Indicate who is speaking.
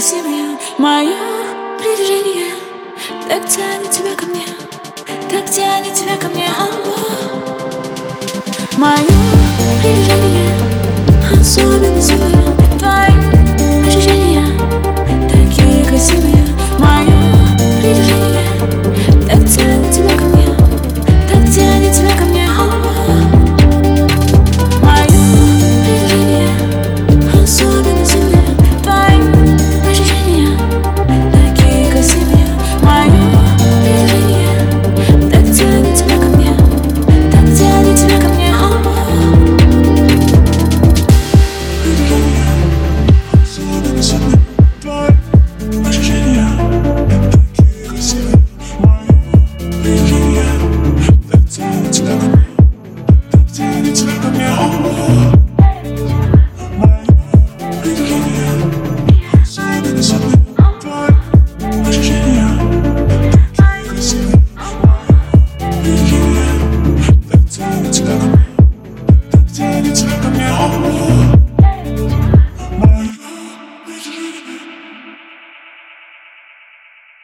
Speaker 1: только Мое притяжение Так тянет тебя ко мне Так тянет тебя ко мне Алло. Мое притяжение Особенно сегодня from your homie.